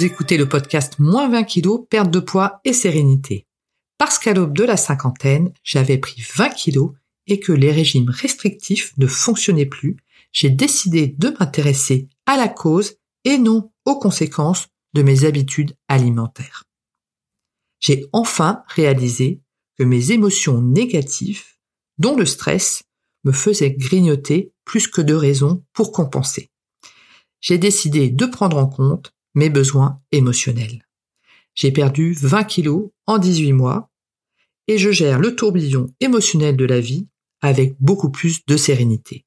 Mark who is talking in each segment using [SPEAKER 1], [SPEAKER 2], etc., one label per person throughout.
[SPEAKER 1] Vous écoutez le podcast Moins 20 kilos, perte de poids et sérénité. Parce qu'à l'aube de la cinquantaine, j'avais pris 20 kilos et que les régimes restrictifs ne fonctionnaient plus, j'ai décidé de m'intéresser à la cause et non aux conséquences de mes habitudes alimentaires. J'ai enfin réalisé que mes émotions négatives, dont le stress, me faisaient grignoter plus que de raisons pour compenser. J'ai décidé de prendre en compte mes besoins émotionnels. J'ai perdu 20 kilos en 18 mois et je gère le tourbillon émotionnel de la vie avec beaucoup plus de sérénité.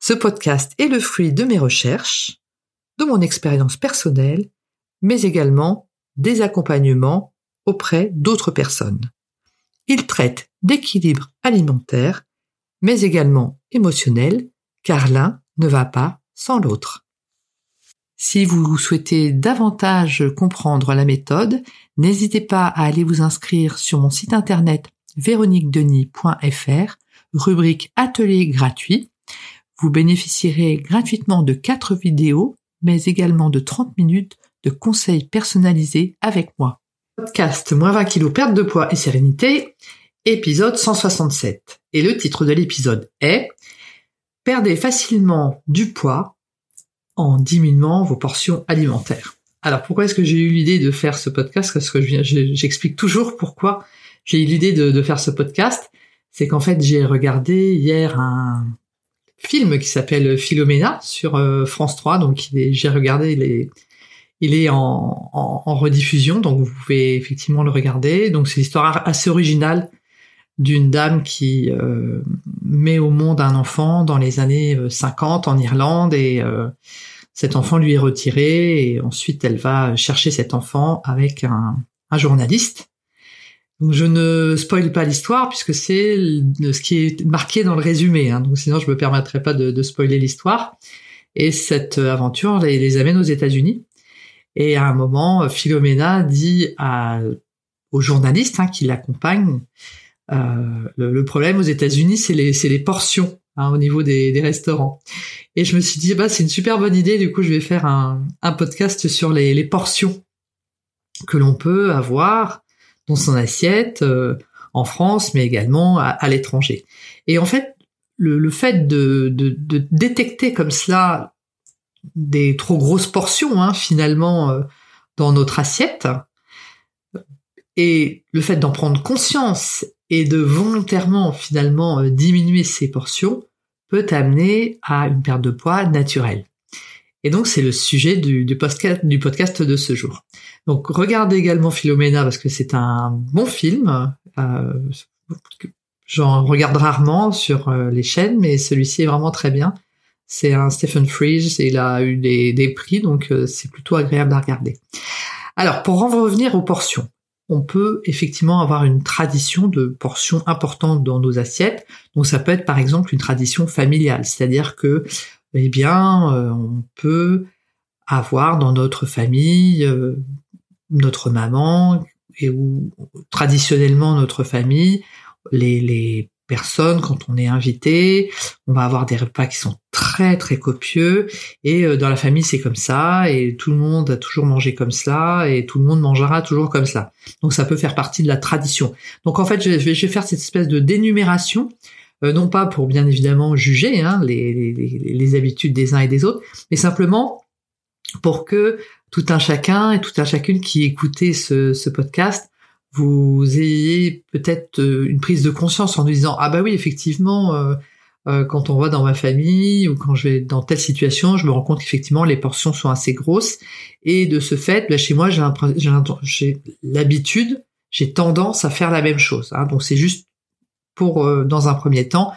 [SPEAKER 1] Ce podcast est le fruit de mes recherches, de mon expérience personnelle, mais également des accompagnements auprès d'autres personnes. Il traite d'équilibre alimentaire, mais également émotionnel, car l'un ne va pas sans l'autre. Si vous souhaitez davantage comprendre la méthode, n'hésitez pas à aller vous inscrire sur mon site internet véroniquedenis.fr, rubrique atelier gratuit. Vous bénéficierez gratuitement de 4 vidéos, mais également de 30 minutes de conseils personnalisés avec moi. Podcast moins 20 kg perte de poids et sérénité, épisode 167. Et le titre de l'épisode est Perdez facilement du poids en diminuant vos portions alimentaires. Alors pourquoi est-ce que j'ai eu l'idée de faire ce podcast? Parce que j'explique toujours pourquoi j'ai eu l'idée de, faire ce podcast. C'est qu'en fait j'ai regardé hier un film qui s'appelle Philomena sur euh, France 3. Donc j'ai regardé les il est en, en, rediffusion, donc vous pouvez effectivement le regarder. Donc c'est l'histoire assez originale d'une dame qui euh, met au monde un enfant dans les années 50 euh, en Irlande et euh, cet enfant lui est retiré et ensuite elle va chercher cet enfant avec un, un journaliste. Donc je ne spoile pas l'histoire puisque c'est ce qui est marqué dans le résumé, hein, donc sinon je me permettrai pas de, de spoiler l'histoire. Et cette aventure les, les amène aux États-Unis. Et à un moment, Philomena dit à, au journaliste hein, qui l'accompagne euh, le, problème aux États-Unis, c'est les, les portions hein, au niveau des, restaurants. Et je me suis dit, bah c'est une super bonne idée. Du coup, je vais faire un, podcast sur les, portions que l'on peut avoir dans son assiette euh, en France, mais également à, l'étranger. Et en fait, le, fait de, détecter comme cela des trop grosses portions, hein, finalement, euh, dans notre assiette, et le fait d'en prendre conscience et de volontairement finalement euh, diminuer ses portions peut amener à une perte de poids naturelle. Et donc c'est le sujet du, podcast, du podcast de ce jour. Donc regardez également Philomena parce que c'est un bon film. Euh, J'en regarde rarement sur euh, les chaînes, mais celui-ci est vraiment très bien. C'est un Stephen Frears il a eu des, des prix, donc c'est plutôt agréable à regarder. Alors pour en revenir aux portions, on peut effectivement avoir une tradition de portions importantes dans nos assiettes. Donc ça peut être par exemple une tradition familiale, c'est-à-dire que eh bien euh, on peut avoir dans notre famille euh, notre maman et ou traditionnellement notre famille les, les personnes quand on est invité. On va avoir des repas qui sont très très copieux et euh, dans la famille c'est comme ça et tout le monde a toujours mangé comme cela et tout le monde mangera toujours comme ça. Donc ça peut faire partie de la tradition. Donc en fait je vais, je vais faire cette espèce de dénumération. Euh, non pas pour bien évidemment juger hein, les, les, les habitudes des uns et des autres, mais simplement pour que tout un chacun et tout un chacune qui écoutait ce, ce podcast vous ayez peut-être euh, une prise de conscience en disant ah bah oui effectivement euh, euh, quand on va dans ma famille ou quand je vais dans telle situation, je me rends compte qu'effectivement les portions sont assez grosses et de ce fait, là, chez moi j'ai l'habitude, j'ai tendance à faire la même chose. Hein. donc c'est juste pour dans un premier temps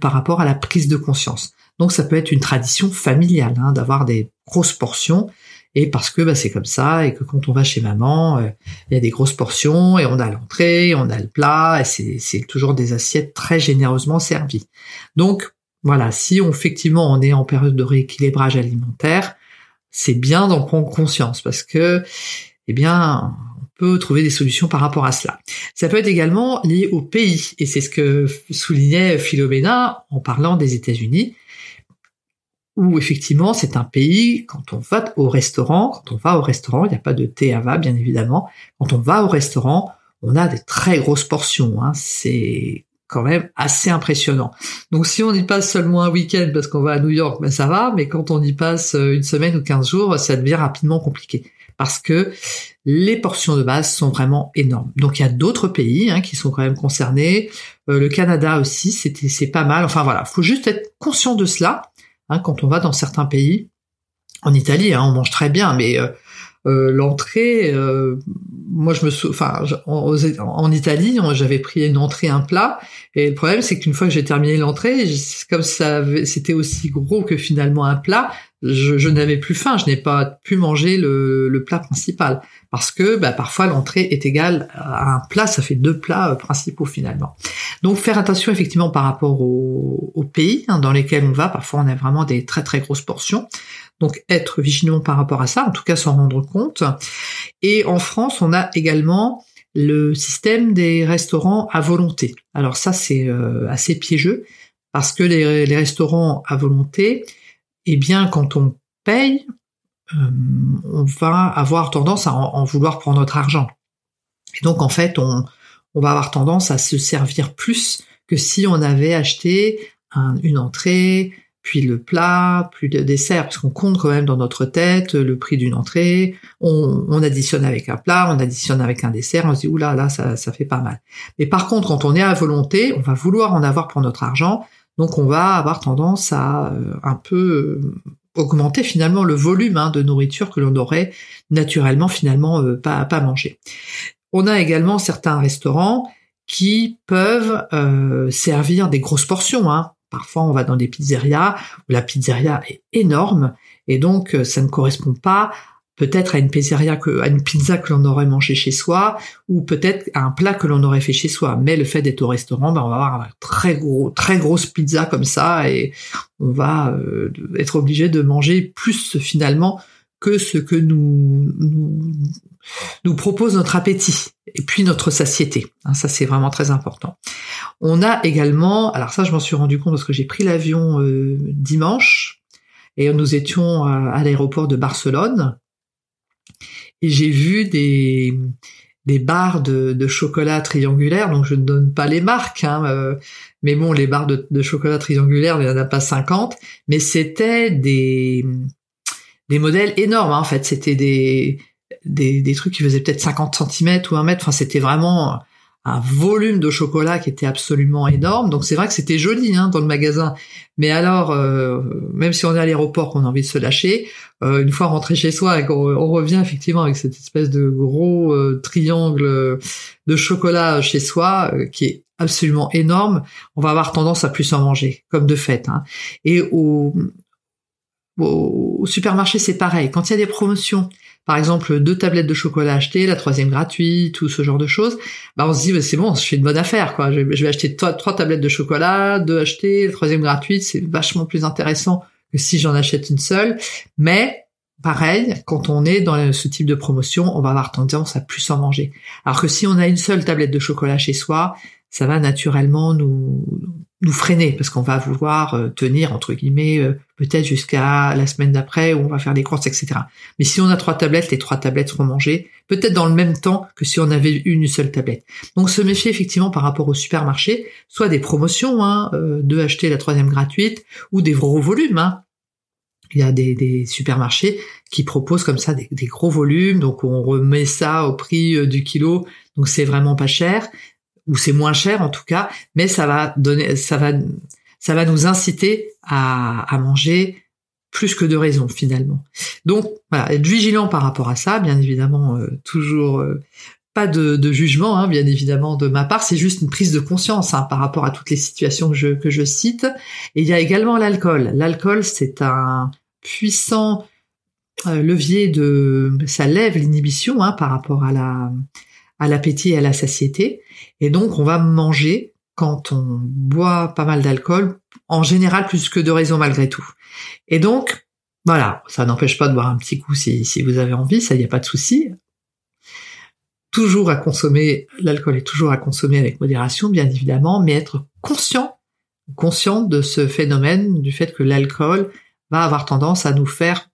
[SPEAKER 1] par rapport à la prise de conscience. Donc ça peut être une tradition familiale hein, d'avoir des grosses portions et parce que bah, c'est comme ça et que quand on va chez maman, euh, il y a des grosses portions et on a l'entrée, on a le plat et c'est toujours des assiettes très généreusement servies. Donc voilà, si on, effectivement on est en période de rééquilibrage alimentaire, c'est bien d'en prendre conscience parce que eh bien peut trouver des solutions par rapport à cela. Ça peut être également lié au pays et c'est ce que soulignait Philomena en parlant des États-Unis où effectivement c'est un pays, quand on va au restaurant, quand on va au restaurant, il n'y a pas de thé à va bien évidemment, quand on va au restaurant, on a des très grosses portions, hein. c'est quand même assez impressionnant. Donc si on y passe seulement un week-end parce qu'on va à New York, ben ça va, mais quand on y passe euh, une semaine ou 15 jours, ça devient rapidement compliqué parce que les portions de base sont vraiment énormes. Donc il y a d'autres pays hein, qui sont quand même concernés. Euh, le Canada aussi, c'était c'est pas mal. Enfin voilà, faut juste être conscient de cela hein, quand on va dans certains pays. En Italie, hein, on mange très bien, mais euh, euh, l'entrée, euh, moi je me souviens, enfin en, Italie, j'avais pris une entrée, un plat, et le problème c'est qu'une fois que j'ai terminé l'entrée, comme c'était aussi gros que finalement un plat, je, n'avais plus faim, je n'ai pas pu manger le, plat principal parce que bah, parfois l'entrée est égale à un plat, ça fait deux plats euh, principaux finalement. Donc faire attention effectivement par rapport au, pays hein, dans lesquels on va, parfois on a vraiment des très très grosses portions. Donc être vigilant par rapport à ça, en tout cas s'en rendre compte. Et en France, on a également le système des restaurants à volonté. Alors ça, c'est euh, assez piégeux parce que les, restaurants à volonté, eh bien, quand on paye, euh, on va avoir tendance à en, vouloir prendre notre argent. Et donc, en fait, on, va avoir tendance à se servir plus que si on avait acheté une entrée, puis le plat, puis le dessert, parce qu'on compte quand même dans notre tête le prix d'une entrée, on, additionne avec un plat, on additionne avec un dessert, on se dit, oula, là, ça, ça fait pas mal. Mais par contre, quand on est à volonté, on va vouloir en avoir pour notre argent, donc on va avoir tendance à euh, un peu euh, augmenter finalement le volume hein, de nourriture que l'on aurait naturellement finalement euh, pas, pas manger. On a également certains restaurants qui peuvent servir des grosses portions. Hein. Parfois, on va dans des pizzerias où la pizzeria est énorme et donc ça ne correspond pas peut-être à une pizzeria que, à une pizza que l'on aurait mangé chez soi ou peut-être à un plat que l'on aurait fait chez soi. Mais le fait d'être au restaurant, ben on va avoir une très gros, très grosse pizza comme ça et on va euh, être obligé de manger plus finalement que ce que nous, nous, nous propose notre appétit et puis notre satiété. Hein, ça, c'est vraiment très important. On a également, alors ça, je m'en suis rendu compte parce que j'ai pris l'avion euh, dimanche et nous étions à, l'aéroport de Barcelone et j'ai vu des des barres de, chocolat triangulaire, donc je ne donne pas les marques, hein, euh, mais bon, les barres de, chocolat triangulaire, il n'y en a pas 50, mais c'était des des modèles énormes, hein, en fait, c'était des des, des trucs qui faisaient peut-être 50 cm ou 1 mètre. Enfin, c'était vraiment un volume de chocolat qui était absolument énorme. Donc c'est vrai que c'était joli hein, dans le magasin. Mais alors, euh, même si on est à l'aéroport, qu'on a envie de se lâcher, euh, une fois rentré chez soi et qu'on revient effectivement avec cette espèce de gros euh, triangle de chocolat chez soi, qui est absolument énorme, on va avoir tendance à plus en manger, comme de fait. Hein. Et au, au supermarché, c'est pareil. Quand il y a des promotions, par exemple deux tablettes de chocolat achetées, la troisième gratuite, tout ce genre de choses, bah on se dit bah, c'est bon, je fais une bonne affaire quoi. Je, vais acheter trois, tablettes de chocolat, deux achetées, la troisième gratuite, c'est vachement plus intéressant que si j'en achète une seule. Mais pareil, quand on est dans ce type de promotion, on va avoir tendance à plus en manger. Alors que si on a une seule tablette de chocolat chez soi, ça va naturellement nous nous freiner parce qu'on va vouloir euh, tenir entre guillemets euh, peut-être jusqu'à la semaine d'après où on va faire des courses etc. Mais si on a trois tablettes, les trois tablettes seront mangées peut-être dans le même temps que si on avait une seule tablette. Donc se méfier effectivement par rapport au supermarché, soit des promotions, hein, euh, de acheter la troisième gratuite ou des gros volumes. Hein. Il y a des, supermarchés qui proposent comme ça des, des, gros volumes, donc on remet ça au prix du kilo, donc c'est vraiment pas cher ou c'est moins cher en tout cas, mais ça va donner, ça va, ça va nous inciter à, manger plus que de raison finalement. Donc voilà, être vigilant par rapport à ça, bien évidemment, euh, toujours euh, pas de, de jugement, hein, bien évidemment de ma part, c'est juste une prise de conscience hein, par rapport à toutes les situations que je, que je cite. Et il y a également l'alcool. L'alcool, c'est un puissant euh, levier de, ça lève l'inhibition hein, par rapport à la à l'appétit et à la satiété. Et donc, on va manger quand on boit pas mal d'alcool, en général plus que de raison malgré tout. Et donc, voilà, ça n'empêche pas de boire un petit coup si, si vous avez envie, ça y a pas de souci. Toujours à consommer, l'alcool est toujours à consommer avec modération, bien évidemment, mais être conscient, conscient de ce phénomène, du fait que l'alcool va avoir tendance à nous faire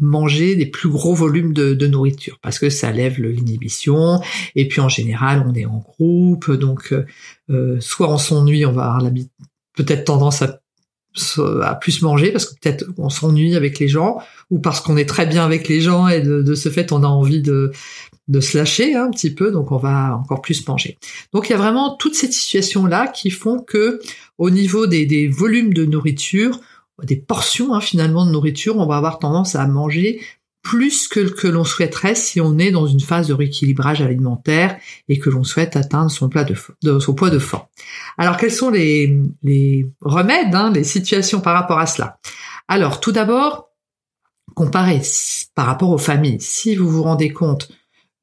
[SPEAKER 1] manger des plus gros volumes de, nourriture parce que ça lève l'inhibition. Et puis en général on est en groupe. Donc euh, soit on s'ennuie on va avoir peut-être tendance à à plus manger parce que peut-être on s'ennuie avec les gens ou parce qu'on est très bien avec les gens et de, ce fait on a envie de, de se lâcher un petit peu. Donc on va encore plus manger. Donc il y a vraiment toutes ces situations là qui font que au niveau des, des volumes de nourriture, des portions hein, finalement de nourriture, on va avoir tendance à manger plus que que l'on souhaiterait si on est dans une phase de rééquilibrage alimentaire et que l'on souhaite atteindre son, plat de, son poids de fond. Alors quels sont les, les remèdes, hein, les situations par rapport à cela? Alors tout d'abord, comparez par rapport aux familles. Si vous vous rendez compte,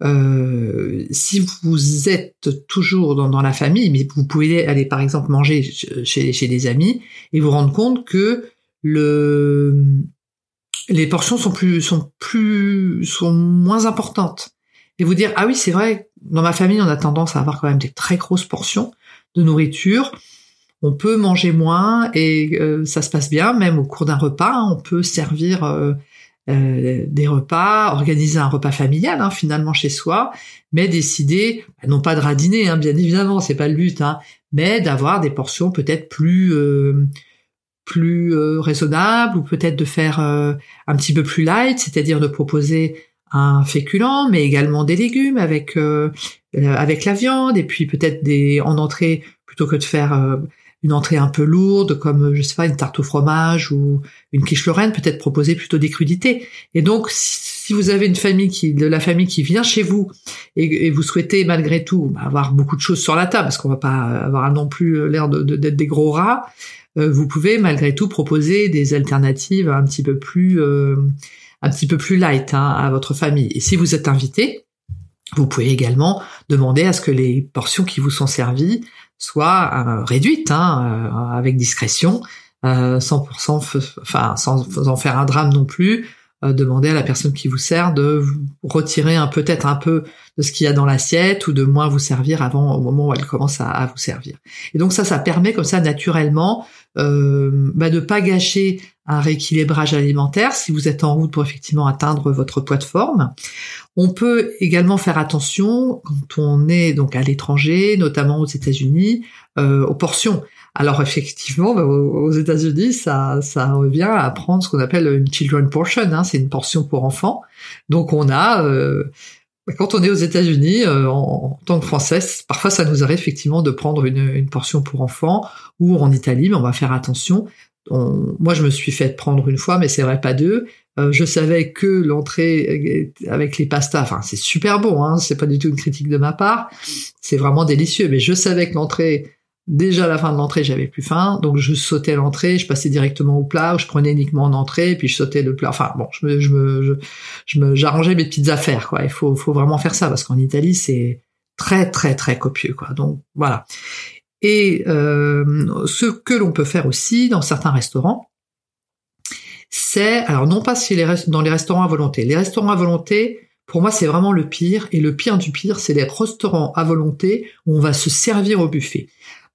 [SPEAKER 1] euh, si vous êtes toujours dans, dans, la famille, mais vous pouvez aller par exemple manger chez, chez des amis et vous rendre compte que le les portions sont plus sont plus sont moins importantes. Et vous dire ah oui c'est vrai dans ma famille on a tendance à avoir quand même des très grosses portions de nourriture. On peut manger moins et euh, ça se passe bien. Même au cours d'un repas on peut servir euh, euh, des repas organiser un repas familial hein, finalement chez soi mais décider bah, non pas de radiner hein, bien évidemment c'est pas le but hein, mais d'avoir des portions peut-être plus plus euh, raisonnable ou peut-être de faire euh, un petit peu plus light, c'est-à-dire de proposer un féculent, mais également des légumes avec euh, avec la viande et puis peut-être des en entrée plutôt que de faire une entrée un peu lourde comme je sais pas une tarte au fromage ou une quiche lorraine, peut-être proposer plutôt des crudités. Et donc si vous avez une famille qui de la famille qui vient chez vous et, vous souhaitez malgré tout bah, avoir beaucoup de choses sur la table parce qu'on va pas avoir non plus l'air d'être de, des gros rats, euh, vous pouvez malgré tout proposer des alternatives un petit peu plus euh, un petit peu plus light hein, à votre famille. Et si vous êtes invité, vous pouvez également demander à ce que les portions qui vous sont servies soient euh, réduites, hein, avec discrétion, 100%, enfin sans en faire un drame non plus. Demander à la personne qui vous sert de vous retirer un peut-être un peu de ce qu'il y a dans l'assiette ou de moins vous servir avant au moment où elle commence à, à vous servir. Et donc ça, ça permet comme ça naturellement euh, bah, de pas gâcher un rééquilibrage alimentaire si vous êtes en route pour effectivement atteindre votre poids de forme. On peut également faire attention quand on est donc à l'étranger, notamment aux États-Unis, euh, aux portions. Alors effectivement, bah, aux États-Unis, ça, ça revient à prendre ce qu'on appelle une children portion. Hein, c'est une portion pour enfants. Donc on a euh, quand on est aux États-Unis, euh, en, tant que Française, parfois ça nous arrive effectivement de prendre une, portion pour enfants, ou en Italie, mais on va faire attention. moi, je me suis fait prendre une fois, mais c'est vrai pas deux. Euh, je savais que l'entrée avec les pastas, enfin c'est super bon, hein, c'est pas du tout une critique de ma part, c'est vraiment délicieux, mais je savais que l'entrée Déjà à la fin de l'entrée, j'avais plus faim, donc je sautais l'entrée, je passais directement au plat, ou je prenais uniquement en entrée, puis je sautais le plat. Enfin bon, je me, je me, je, me, j'arrangeais mes petites affaires, quoi. Il faut, faut vraiment faire ça parce qu'en Italie, c'est très, très, très copieux, quoi. Donc voilà. Et euh, ce que l'on peut faire aussi dans certains restaurants, c'est, alors non pas si les dans les restaurants à volonté. Les restaurants à volonté, pour moi, c'est vraiment le pire. Et le pire du pire, c'est les restaurants à volonté où on va se servir au buffet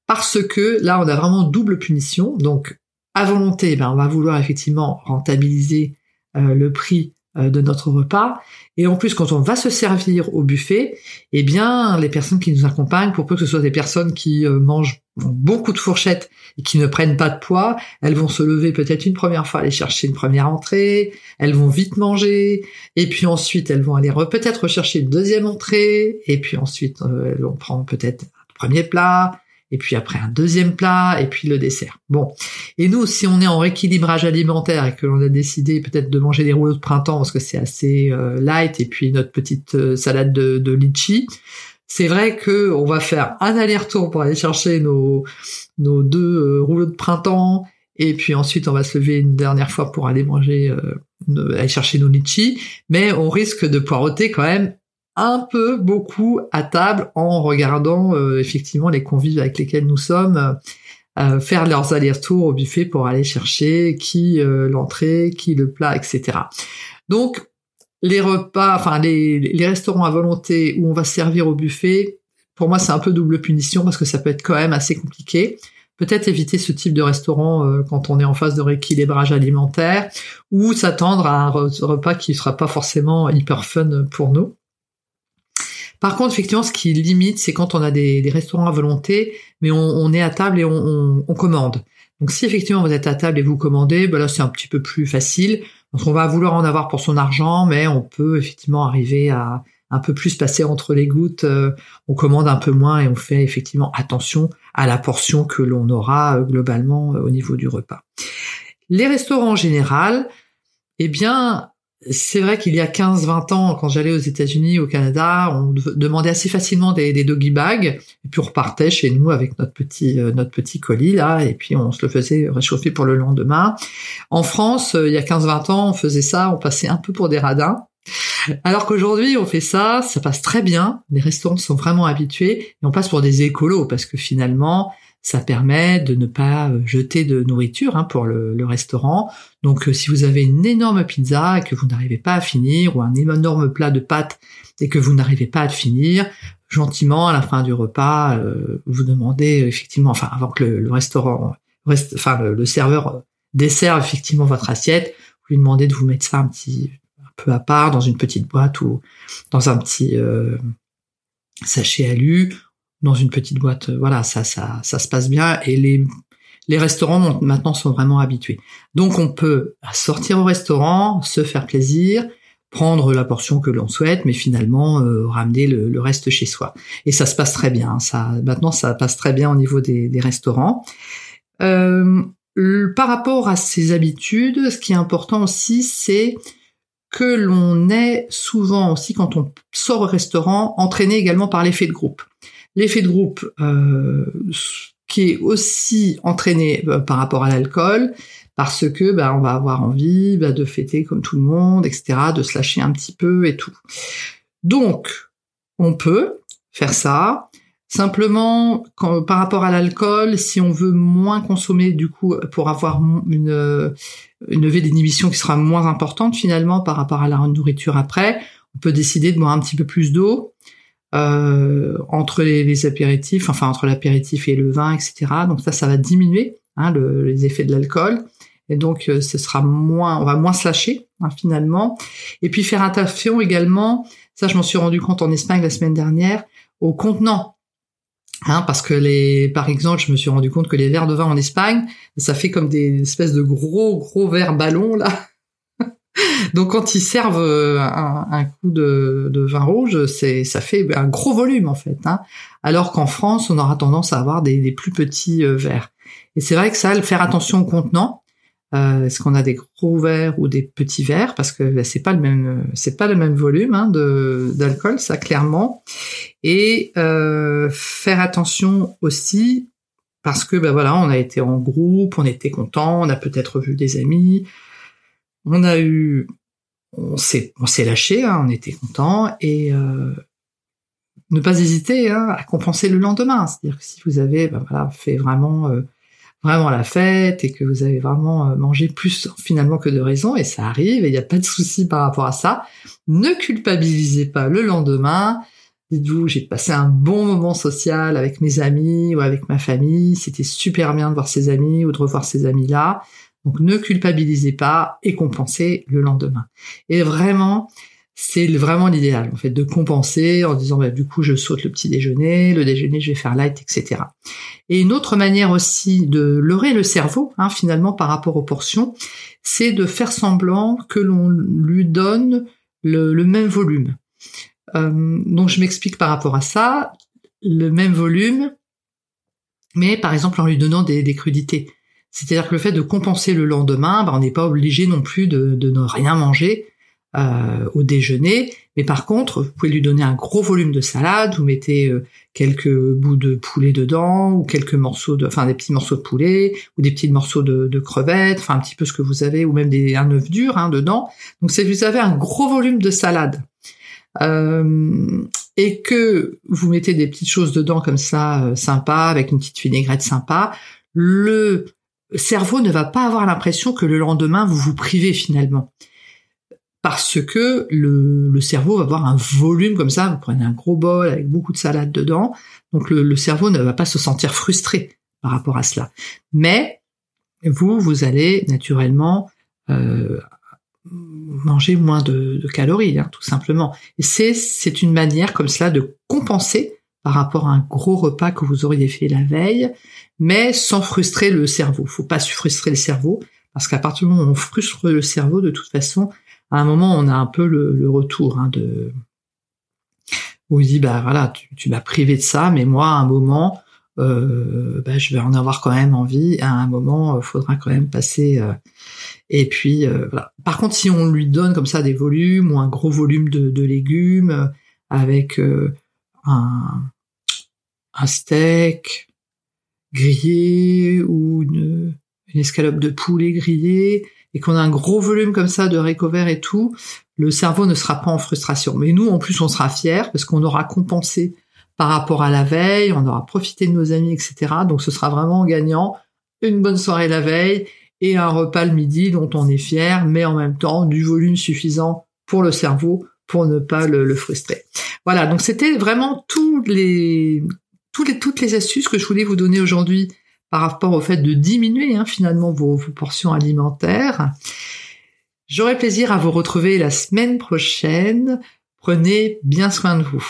[SPEAKER 1] parce que là, on a vraiment double punition. Donc, à volonté, ben, on va vouloir effectivement rentabiliser euh, le prix euh, de notre repas. Et en plus, quand on va se servir au buffet, eh bien, les personnes qui nous accompagnent, pour peu que ce soit des personnes qui euh, mangent beaucoup de fourchettes et qui ne prennent pas de poids, elles vont se lever peut-être une première fois, aller chercher une première entrée, elles vont vite manger, et puis ensuite elles vont aller peut-être rechercher une deuxième entrée, et puis ensuite elles vont prendre peut-être un premier plat, et puis après un deuxième plat, et puis le dessert. Bon. Et nous, si on est en rééquilibrage alimentaire et que l'on a décidé peut-être de manger des rouleaux de printemps parce que c'est assez euh, light, et puis notre petite euh, salade de, litchi, c'est vrai que on va faire un aller-retour pour aller chercher nos, nos deux euh, rouleaux de printemps, et puis ensuite on va se lever une dernière fois pour aller manger, aller chercher nos litchis, mais on risque de poireauter quand même un peu beaucoup à table en regardant euh, effectivement les convives avec lesquels nous sommes euh, euh, faire leurs allers-retours au buffet pour aller chercher qui l'entrée, qui le plat, etc. Donc les repas, enfin les, les restaurants à volonté où on va servir au buffet, pour moi c'est un peu double punition parce que ça peut être quand même assez compliqué. peut-être éviter ce type de restaurant euh, quand on est en phase de rééquilibrage alimentaire ou s'attendre à un repas qui ne sera pas forcément hyper fun pour nous. Par contre, effectivement, ce qui limite, c'est quand on a des, restaurants à volonté, mais on, est à table et on, commande. Donc si effectivement vous êtes à table et vous commandez, ben là c'est un petit peu plus facile. On va vouloir en avoir pour son argent, mais on peut effectivement arriver à un peu plus passer entre les gouttes. Euh, on commande un peu moins et on fait effectivement attention à la portion que l'on aura euh, globalement euh, au niveau du repas. Les restaurants en général, eh bien, c'est vrai qu'il y a 15-20 ans, quand j'allais aux États-Unis, au Canada, on demandait assez facilement des, doggy bags, et puis on repartait chez nous avec notre petit euh, notre petit colis là, et puis on se le faisait réchauffer pour le lendemain. En France, euh, il y a 15-20 ans, on faisait ça, on passait un peu pour des radins. Alors qu'aujourd'hui, on fait ça, ça passe très bien. Les restaurants sont vraiment habitués et on passe pour des écolos parce que finalement, ça permet de ne pas euh, jeter de nourriture hein, pour le, restaurant. Donc euh, si vous avez une énorme pizza et que vous n'arrivez pas à finir, ou un énorme plat de pâtes et que vous n'arrivez pas à finir, gentiment à la fin du repas, euh, vous demandez effectivement, enfin avant que le, restaurant, enfin le, serveur desserve effectivement votre assiette, vous lui demandez de vous mettre ça un petit un peu à part dans une petite boîte ou dans un petit sachet alu dans une petite boîte. Euh, voilà, ça, ça, ça se passe bien et les les restaurants maintenant sont vraiment habitués. Donc on peut sortir au restaurant, se faire plaisir, prendre la portion que l'on souhaite, mais finalement euh, ramener le, reste chez soi. Et ça se passe très bien. Ça maintenant ça passe très bien au niveau des, des restaurants. Euh, par rapport à ces habitudes, ce qui est important aussi, c'est que l'on est souvent aussi quand on sort au restaurant entraîné également par l'effet de groupe. L'effet de groupe euh, qui est aussi entraîné euh, par rapport à l'alcool, parce que bah, on va avoir envie bah, de fêter comme tout le monde, etc., de se lâcher un petit peu et tout. Donc, on peut faire ça. Simplement, par rapport à l'alcool, si on veut moins consommer, du coup, pour avoir une, une levée d'inhibition qui sera moins importante finalement par rapport à la nourriture après, on peut décider de boire un petit peu plus d'eau, entre les, apéritifs, enfin entre l'apéritif et le vin, etc. Donc ça, ça va diminuer hein, les effets de l'alcool. Et donc, euh, ce sera moins, on va moins se lâcher hein, finalement. Et puis faire attention également, ça je m'en suis rendu compte en Espagne la semaine dernière, au contenant. Hein, parce que les, par exemple, je me suis rendu compte que les verres de vin en Espagne, ça fait comme des espèces de gros gros verres ballons là, donc quand ils servent euh, un, coup de, vin rouge, c'est ça fait un gros volume en fait. Hein. Alors qu'en France, on aura tendance à avoir des, plus petits euh, verres. Et c'est vrai que ça, faire attention au contenant. Euh, est-ce qu'on a des gros verres ou des petits verres? Parce que ben, c'est pas le même, c'est pas le même volume hein, d'alcool, ça clairement. Et faire attention aussi parce que ben voilà, on a été en groupe, on était content, on a peut-être vu des amis, on a eu, on s'est, on s'est lâché, hein, on était content et euh, ne pas hésiter hein, à compenser le lendemain. C'est-à-dire que si vous avez, ben voilà, fait vraiment, euh, vraiment la fête et que vous avez vraiment euh, mangé plus finalement que de raison, et ça arrive, et il n'y a pas de souci par rapport à ça. Ne culpabilisez pas le lendemain. Dites-vous, j'ai passé un bon moment social avec mes amis ou avec ma famille. C'était super bien de voir ces amis ou de revoir ces amis-là. Donc ne culpabilisez pas et compensez le lendemain. Et vraiment, c'est vraiment l'idéal en fait de compenser en disant bah, du coup je saute le petit déjeuner, le déjeuner je vais faire light, etc. Et une autre manière aussi de leurrer le cerveau hein, finalement par rapport aux portions, c'est de faire semblant que l'on lui donne le, même volume. Euh, donc je m'explique par rapport à ça, le même volume, mais par exemple en lui donnant des crudités. C'est-à-dire que le fait de compenser le lendemain, ben, on n'est pas obligé non plus de, ne rien manger euh, au déjeuner, mais par contre, vous pouvez lui donner un gros volume de salade, vous mettez euh, quelques bouts de poulet dedans, ou quelques morceaux de, enfin des petits morceaux de poulet, ou des petits morceaux de, crevettes, enfin un petit peu ce que vous avez, ou même des, un œuf dur hein, dedans. Donc c'est vous avez un gros volume de salade. Euh, et que vous mettez des petites choses dedans comme ça, sympa, avec une petite vinaigrette sympa, le cerveau ne va pas avoir l'impression que le lendemain vous vous privez finalement. Parce que le, cerveau va avoir un volume comme ça, vous prenez un gros bol avec beaucoup de salade dedans, donc le, cerveau ne va pas se sentir frustré par rapport à cela. Mais vous, vous allez naturellement euh, manger moins de, calories, hein, tout simplement. C'est c'est une manière comme cela de compenser par rapport à un gros repas que vous auriez fait la veille, mais sans frustrer le cerveau. Faut pas frustrer le cerveau parce qu'à partir du moment où on frustre le cerveau, de toute façon, à un moment, on a un peu le, retour hein, de où dit bah voilà, tu, m'as privé de ça, mais moi à un moment, euh, bah, je vais en avoir quand même envie. À un moment, il euh, faudra quand même passer. Euh, et puis voilà. Par contre, si on lui donne comme ça des volumes ou un gros volume de, de légumes avec un, un steak grillé ou une, escalope de poulet grillée et qu'on a un gros volume comme ça de recover et tout, le cerveau ne sera pas en frustration. Mais nous, en plus, on sera fiers parce qu'on aura compensé par rapport à la veille, on aura profité de nos amis, etc. Donc ce sera vraiment gagnant. Une bonne soirée la veille et un repas le midi dont on est fier, mais en même temps du volume suffisant pour le cerveau pour ne pas le, frustrer. Voilà, donc c'était vraiment tous les, toutes les astuces que je voulais vous donner aujourd'hui par rapport au fait de diminuer hein, finalement vos portions alimentaires. J'aurai plaisir à vous retrouver la semaine prochaine. Prenez bien soin de vous.